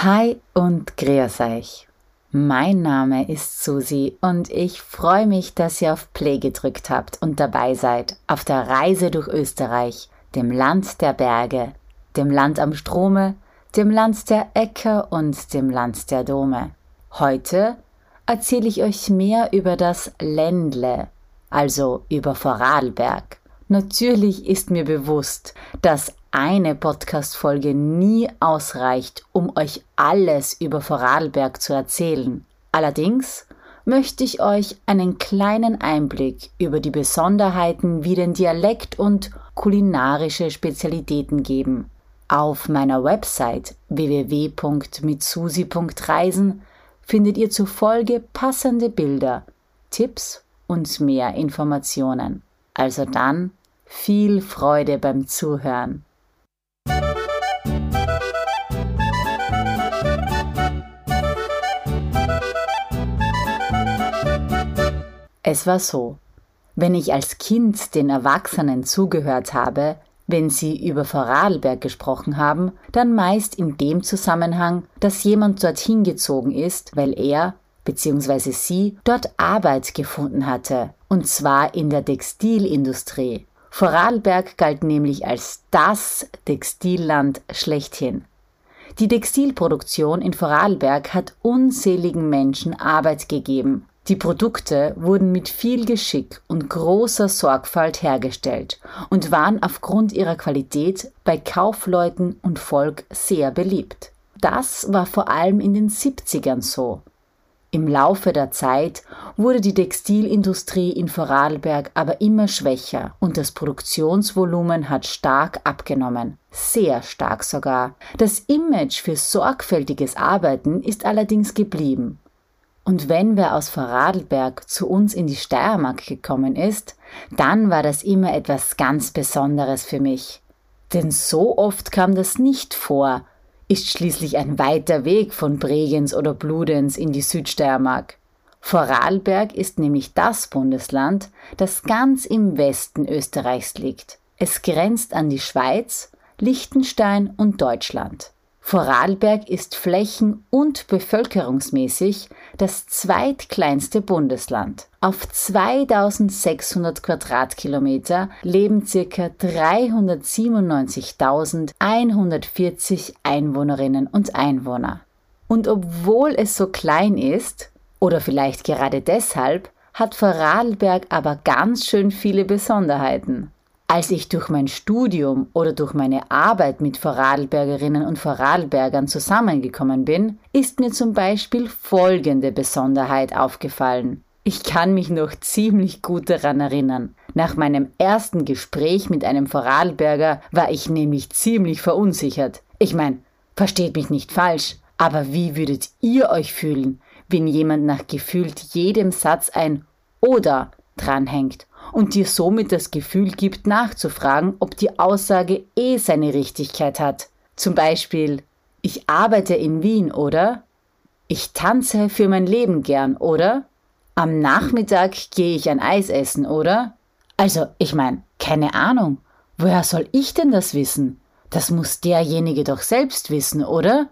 Hi und grüß euch. Mein Name ist Susi und ich freue mich, dass ihr auf Play gedrückt habt und dabei seid auf der Reise durch Österreich, dem Land der Berge, dem Land am Strome, dem Land der Äcker und dem Land der Dome. Heute erzähle ich euch mehr über das Ländle, also über Vorarlberg. Natürlich ist mir bewusst, dass eine Podcast-Folge nie ausreicht, um euch alles über Vorarlberg zu erzählen. Allerdings möchte ich euch einen kleinen Einblick über die Besonderheiten wie den Dialekt und kulinarische Spezialitäten geben. Auf meiner Website www.mitsusi.reisen findet ihr zur Folge passende Bilder, Tipps und mehr Informationen. Also dann viel Freude beim Zuhören. Es war so, wenn ich als Kind den Erwachsenen zugehört habe, wenn sie über Vorarlberg gesprochen haben, dann meist in dem Zusammenhang, dass jemand dorthin gezogen ist, weil er bzw. sie dort Arbeit gefunden hatte, und zwar in der Textilindustrie. Vorarlberg galt nämlich als das Textilland schlechthin. Die Textilproduktion in Vorarlberg hat unzähligen Menschen Arbeit gegeben, die Produkte wurden mit viel Geschick und großer Sorgfalt hergestellt und waren aufgrund ihrer Qualität bei Kaufleuten und Volk sehr beliebt. Das war vor allem in den 70ern so. Im Laufe der Zeit wurde die Textilindustrie in Vorarlberg aber immer schwächer und das Produktionsvolumen hat stark abgenommen. Sehr stark sogar. Das Image für sorgfältiges Arbeiten ist allerdings geblieben und wenn wer aus Vorarlberg zu uns in die Steiermark gekommen ist, dann war das immer etwas ganz Besonderes für mich. Denn so oft kam das nicht vor, ist schließlich ein weiter Weg von Bregenz oder Bludenz in die Südsteiermark. Vorarlberg ist nämlich das Bundesland, das ganz im Westen Österreichs liegt. Es grenzt an die Schweiz, Liechtenstein und Deutschland. Vorarlberg ist flächen- und bevölkerungsmäßig das zweitkleinste Bundesland. Auf 2600 Quadratkilometer leben ca. 397.140 Einwohnerinnen und Einwohner. Und obwohl es so klein ist, oder vielleicht gerade deshalb, hat Vorarlberg aber ganz schön viele Besonderheiten. Als ich durch mein Studium oder durch meine Arbeit mit Vorarlbergerinnen und Vorarlbergern zusammengekommen bin, ist mir zum Beispiel folgende Besonderheit aufgefallen. Ich kann mich noch ziemlich gut daran erinnern. Nach meinem ersten Gespräch mit einem Vorarlberger war ich nämlich ziemlich verunsichert. Ich meine, versteht mich nicht falsch, aber wie würdet ihr euch fühlen, wenn jemand nach gefühlt jedem Satz ein oder dranhängt und dir somit das Gefühl gibt, nachzufragen, ob die Aussage eh seine Richtigkeit hat. Zum Beispiel, ich arbeite in Wien, oder? Ich tanze für mein Leben gern, oder? Am Nachmittag gehe ich ein Eis essen, oder? Also, ich meine, keine Ahnung. Woher soll ich denn das wissen? Das muss derjenige doch selbst wissen, oder?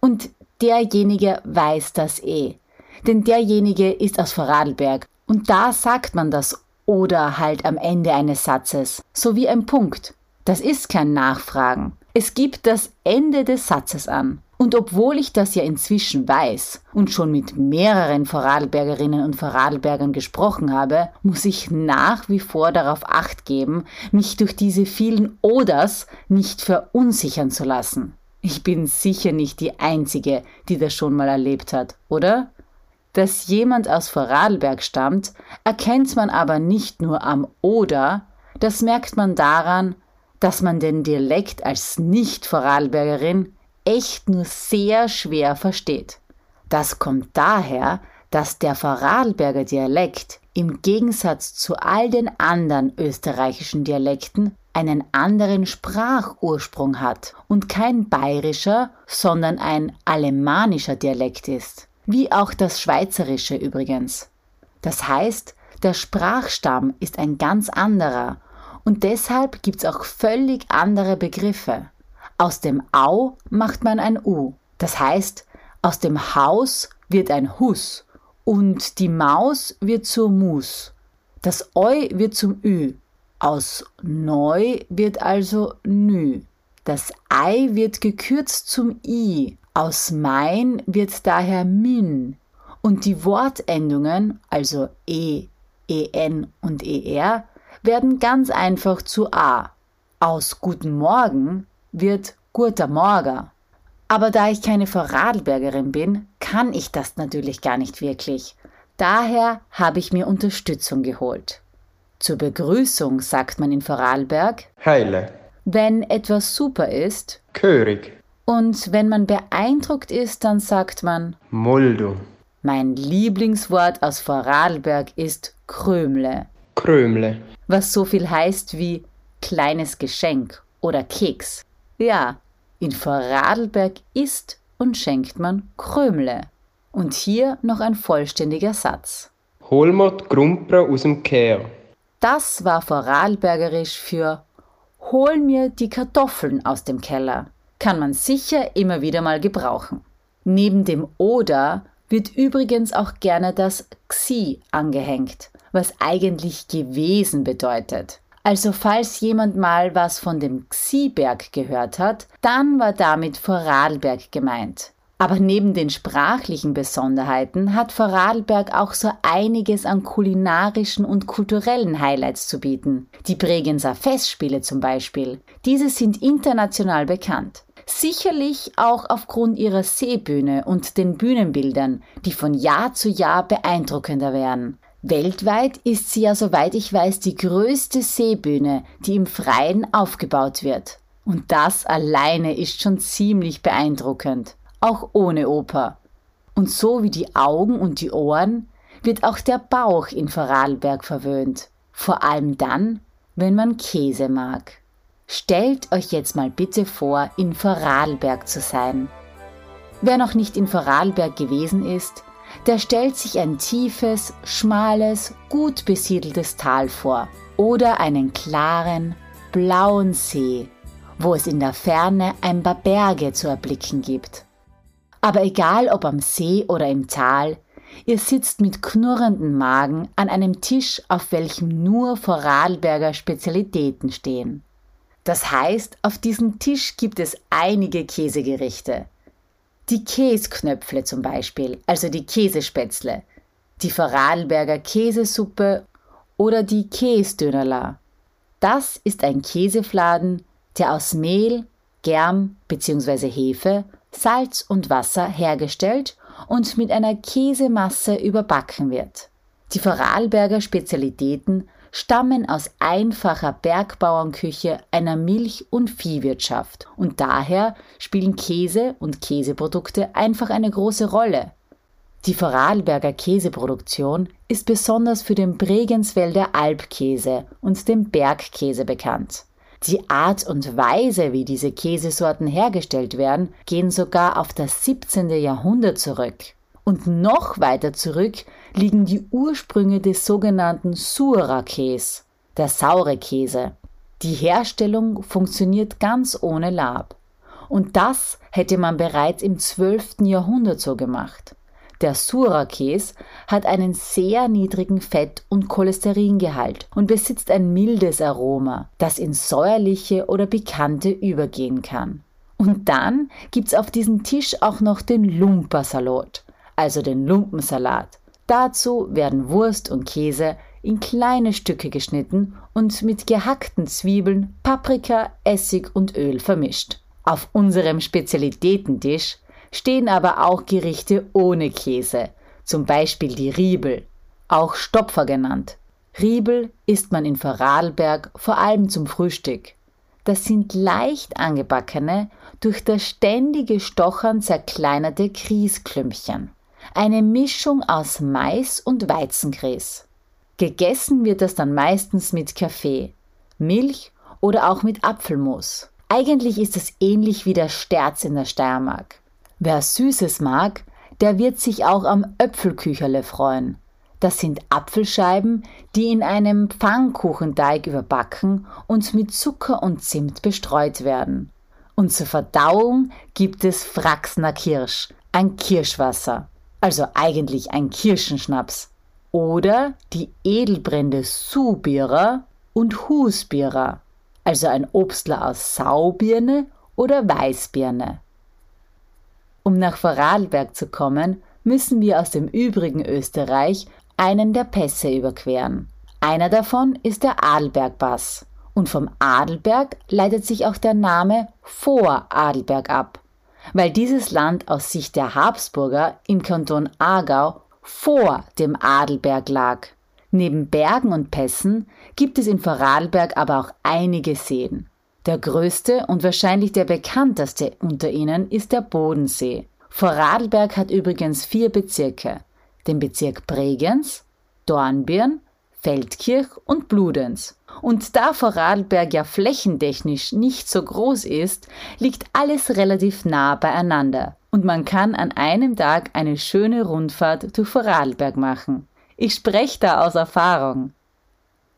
Und derjenige weiß das eh. Denn derjenige ist aus Vorarlberg und da sagt man das oder halt am Ende eines Satzes, sowie ein Punkt. Das ist kein Nachfragen. Es gibt das Ende des Satzes an. Und obwohl ich das ja inzwischen weiß und schon mit mehreren Vorarlbergerinnen und Vorarlbergern gesprochen habe, muss ich nach wie vor darauf acht geben, mich durch diese vielen Oders nicht verunsichern zu lassen. Ich bin sicher nicht die Einzige, die das schon mal erlebt hat, oder? Dass jemand aus Vorarlberg stammt, erkennt man aber nicht nur am Oder, das merkt man daran, dass man den Dialekt als Nicht-Vorarlbergerin echt nur sehr schwer versteht. Das kommt daher, dass der Vorarlberger Dialekt im Gegensatz zu all den anderen österreichischen Dialekten einen anderen Sprachursprung hat und kein bayerischer, sondern ein alemannischer Dialekt ist wie auch das Schweizerische übrigens. Das heißt, der Sprachstamm ist ein ganz anderer und deshalb gibt's auch völlig andere Begriffe. Aus dem Au macht man ein U. Das heißt, aus dem Haus wird ein Hus und die Maus wird zur Mus. Das Eu wird zum Ü. Aus Neu wird also Nü. Das Ei wird gekürzt zum I. Aus Mein wird daher Min. Und die Wortendungen, also E, EN und ER, werden ganz einfach zu A. Aus Guten Morgen wird Guter Morgen. Aber da ich keine Vorarlbergerin bin, kann ich das natürlich gar nicht wirklich. Daher habe ich mir Unterstützung geholt. Zur Begrüßung sagt man in Vorarlberg Heile. Wenn etwas super ist. Körig. Und wenn man beeindruckt ist, dann sagt man Muldo. Mein Lieblingswort aus Vorarlberg ist Krömle. Krömle. Was so viel heißt wie kleines Geschenk oder Keks. Ja, in Vorarlberg isst und schenkt man Krömle. Und hier noch ein vollständiger Satz. Hol mir die Grumpra aus dem Kehr. Das war Vorarlbergerisch für Hol mir die Kartoffeln aus dem Keller. Kann man sicher immer wieder mal gebrauchen. Neben dem Oder wird übrigens auch gerne das Xi angehängt, was eigentlich gewesen bedeutet. Also falls jemand mal was von dem Xi-Berg gehört hat, dann war damit Vorarlberg gemeint. Aber neben den sprachlichen Besonderheiten hat Vorarlberg auch so einiges an kulinarischen und kulturellen Highlights zu bieten. Die Bregenzer Festspiele zum Beispiel. Diese sind international bekannt. Sicherlich auch aufgrund ihrer Seebühne und den Bühnenbildern, die von Jahr zu Jahr beeindruckender werden. Weltweit ist sie ja, soweit ich weiß, die größte Seebühne, die im Freien aufgebaut wird. Und das alleine ist schon ziemlich beeindruckend, auch ohne Oper. Und so wie die Augen und die Ohren wird auch der Bauch in Vorarlberg verwöhnt, vor allem dann, wenn man Käse mag. Stellt euch jetzt mal bitte vor, in Vorarlberg zu sein. Wer noch nicht in Vorarlberg gewesen ist, der stellt sich ein tiefes, schmales, gut besiedeltes Tal vor oder einen klaren, blauen See, wo es in der Ferne ein paar Berge zu erblicken gibt. Aber egal ob am See oder im Tal, ihr sitzt mit knurrendem Magen an einem Tisch, auf welchem nur Vorarlberger Spezialitäten stehen. Das heißt, auf diesem Tisch gibt es einige Käsegerichte, die Käsknöpfle zum Beispiel, also die Käsespätzle, die Vorarlberger Käsesuppe oder die Käsdönerla. Das ist ein Käsefladen, der aus Mehl, Germ bzw. Hefe, Salz und Wasser hergestellt und mit einer Käsemasse überbacken wird. Die Vorarlberger Spezialitäten stammen aus einfacher Bergbauernküche einer Milch- und Viehwirtschaft und daher spielen Käse und Käseprodukte einfach eine große Rolle. Die Vorarlberger Käseproduktion ist besonders für den Bregenswälder Alpkäse und den Bergkäse bekannt. Die Art und Weise, wie diese Käsesorten hergestellt werden, gehen sogar auf das 17. Jahrhundert zurück. Und noch weiter zurück liegen die Ursprünge des sogenannten Sura-Käse, der saure Käse. Die Herstellung funktioniert ganz ohne Lab. Und das hätte man bereits im 12. Jahrhundert so gemacht. Der Sura-Käse hat einen sehr niedrigen Fett- und Cholesteringehalt und besitzt ein mildes Aroma, das ins säuerliche oder pikante übergehen kann. Und dann gibt's auf diesem Tisch auch noch den Lumpersalat also den Lumpensalat. Dazu werden Wurst und Käse in kleine Stücke geschnitten und mit gehackten Zwiebeln, Paprika, Essig und Öl vermischt. Auf unserem Spezialitätentisch stehen aber auch Gerichte ohne Käse, zum Beispiel die Riebel, auch Stopfer genannt. Riebel isst man in Vorarlberg vor allem zum Frühstück. Das sind leicht angebackene, durch das ständige Stochern zerkleinerte Kriesklümpchen eine Mischung aus Mais und Weizengrieß. Gegessen wird das dann meistens mit Kaffee, Milch oder auch mit Apfelmus. Eigentlich ist es ähnlich wie der Sterz in der Steiermark. Wer Süßes mag, der wird sich auch am Öpfelkücherle freuen. Das sind Apfelscheiben, die in einem Pfannkuchenteig überbacken und mit Zucker und Zimt bestreut werden. Und zur Verdauung gibt es Fraxner Kirsch, ein Kirschwasser, also eigentlich ein Kirschenschnaps. Oder die Edelbrände Subira und Husbira, also ein Obstler aus Saubirne oder Weißbirne. Um nach Vorarlberg zu kommen, müssen wir aus dem übrigen Österreich einen der Pässe überqueren. Einer davon ist der Adelbergpass. Und vom Adelberg leitet sich auch der Name Voradelberg ab, weil dieses Land aus Sicht der Habsburger im Kanton Aargau vor dem Adelberg lag. Neben Bergen und Pässen gibt es in Vorarlberg aber auch einige Seen. Der größte und wahrscheinlich der bekannteste unter ihnen ist der Bodensee. Vorarlberg hat übrigens vier Bezirke. Den Bezirk Bregenz, Dornbirn, Feldkirch und Bludenz. Und da Vorarlberg ja flächentechnisch nicht so groß ist, liegt alles relativ nah beieinander und man kann an einem Tag eine schöne Rundfahrt durch Vorarlberg machen. Ich spreche da aus Erfahrung.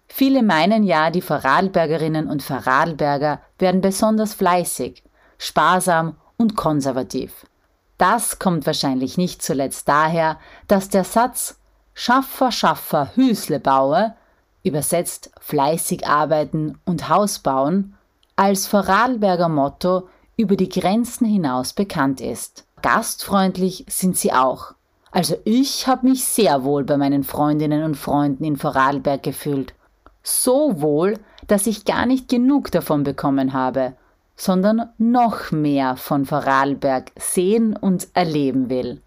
Viele meinen ja, die Vorarlbergerinnen und Vorarlberger werden besonders fleißig, sparsam und konservativ. Das kommt wahrscheinlich nicht zuletzt daher, dass der Satz Schaffer, Schaffer, Hüsle baue übersetzt fleißig arbeiten und Haus bauen, als Vorarlberger Motto über die Grenzen hinaus bekannt ist. Gastfreundlich sind sie auch. Also ich habe mich sehr wohl bei meinen Freundinnen und Freunden in Vorarlberg gefühlt. So wohl, dass ich gar nicht genug davon bekommen habe, sondern noch mehr von Vorarlberg sehen und erleben will.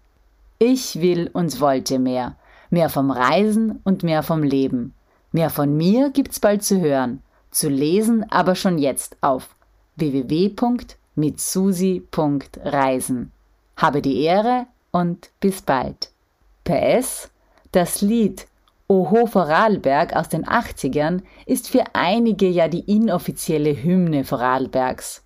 Ich will und wollte mehr, mehr vom Reisen und mehr vom Leben. Mehr von mir gibt's bald zu hören, zu lesen aber schon jetzt auf www.mitsusi.reisen. Habe die Ehre und bis bald. PS, das Lied Oho Vorarlberg aus den 80ern ist für einige ja die inoffizielle Hymne Vorarlbergs.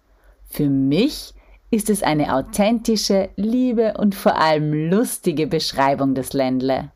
Für mich ist es eine authentische, liebe und vor allem lustige Beschreibung des Ländle.